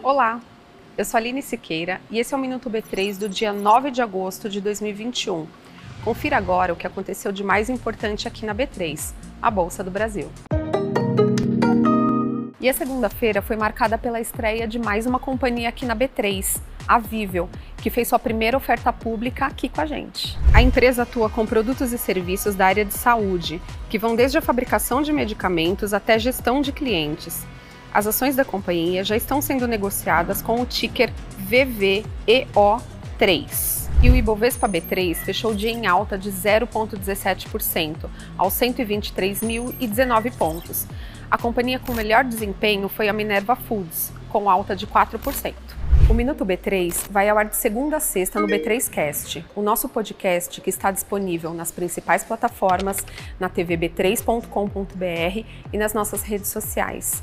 Olá, eu sou Aline Siqueira e esse é o Minuto B3 do dia 9 de agosto de 2021. Confira agora o que aconteceu de mais importante aqui na B3, a Bolsa do Brasil. E a segunda-feira foi marcada pela estreia de mais uma companhia aqui na B3, a Vivel, que fez sua primeira oferta pública aqui com a gente. A empresa atua com produtos e serviços da área de saúde, que vão desde a fabricação de medicamentos até gestão de clientes. As ações da companhia já estão sendo negociadas com o ticker VVEO3. E o Ibovespa B3 fechou o dia em alta de 0,17%, aos 123.019 pontos. A companhia com melhor desempenho foi a Minerva Foods, com alta de 4%. O Minuto B3 vai ao ar de segunda a sexta no B3Cast, o nosso podcast que está disponível nas principais plataformas, na tvb3.com.br e nas nossas redes sociais.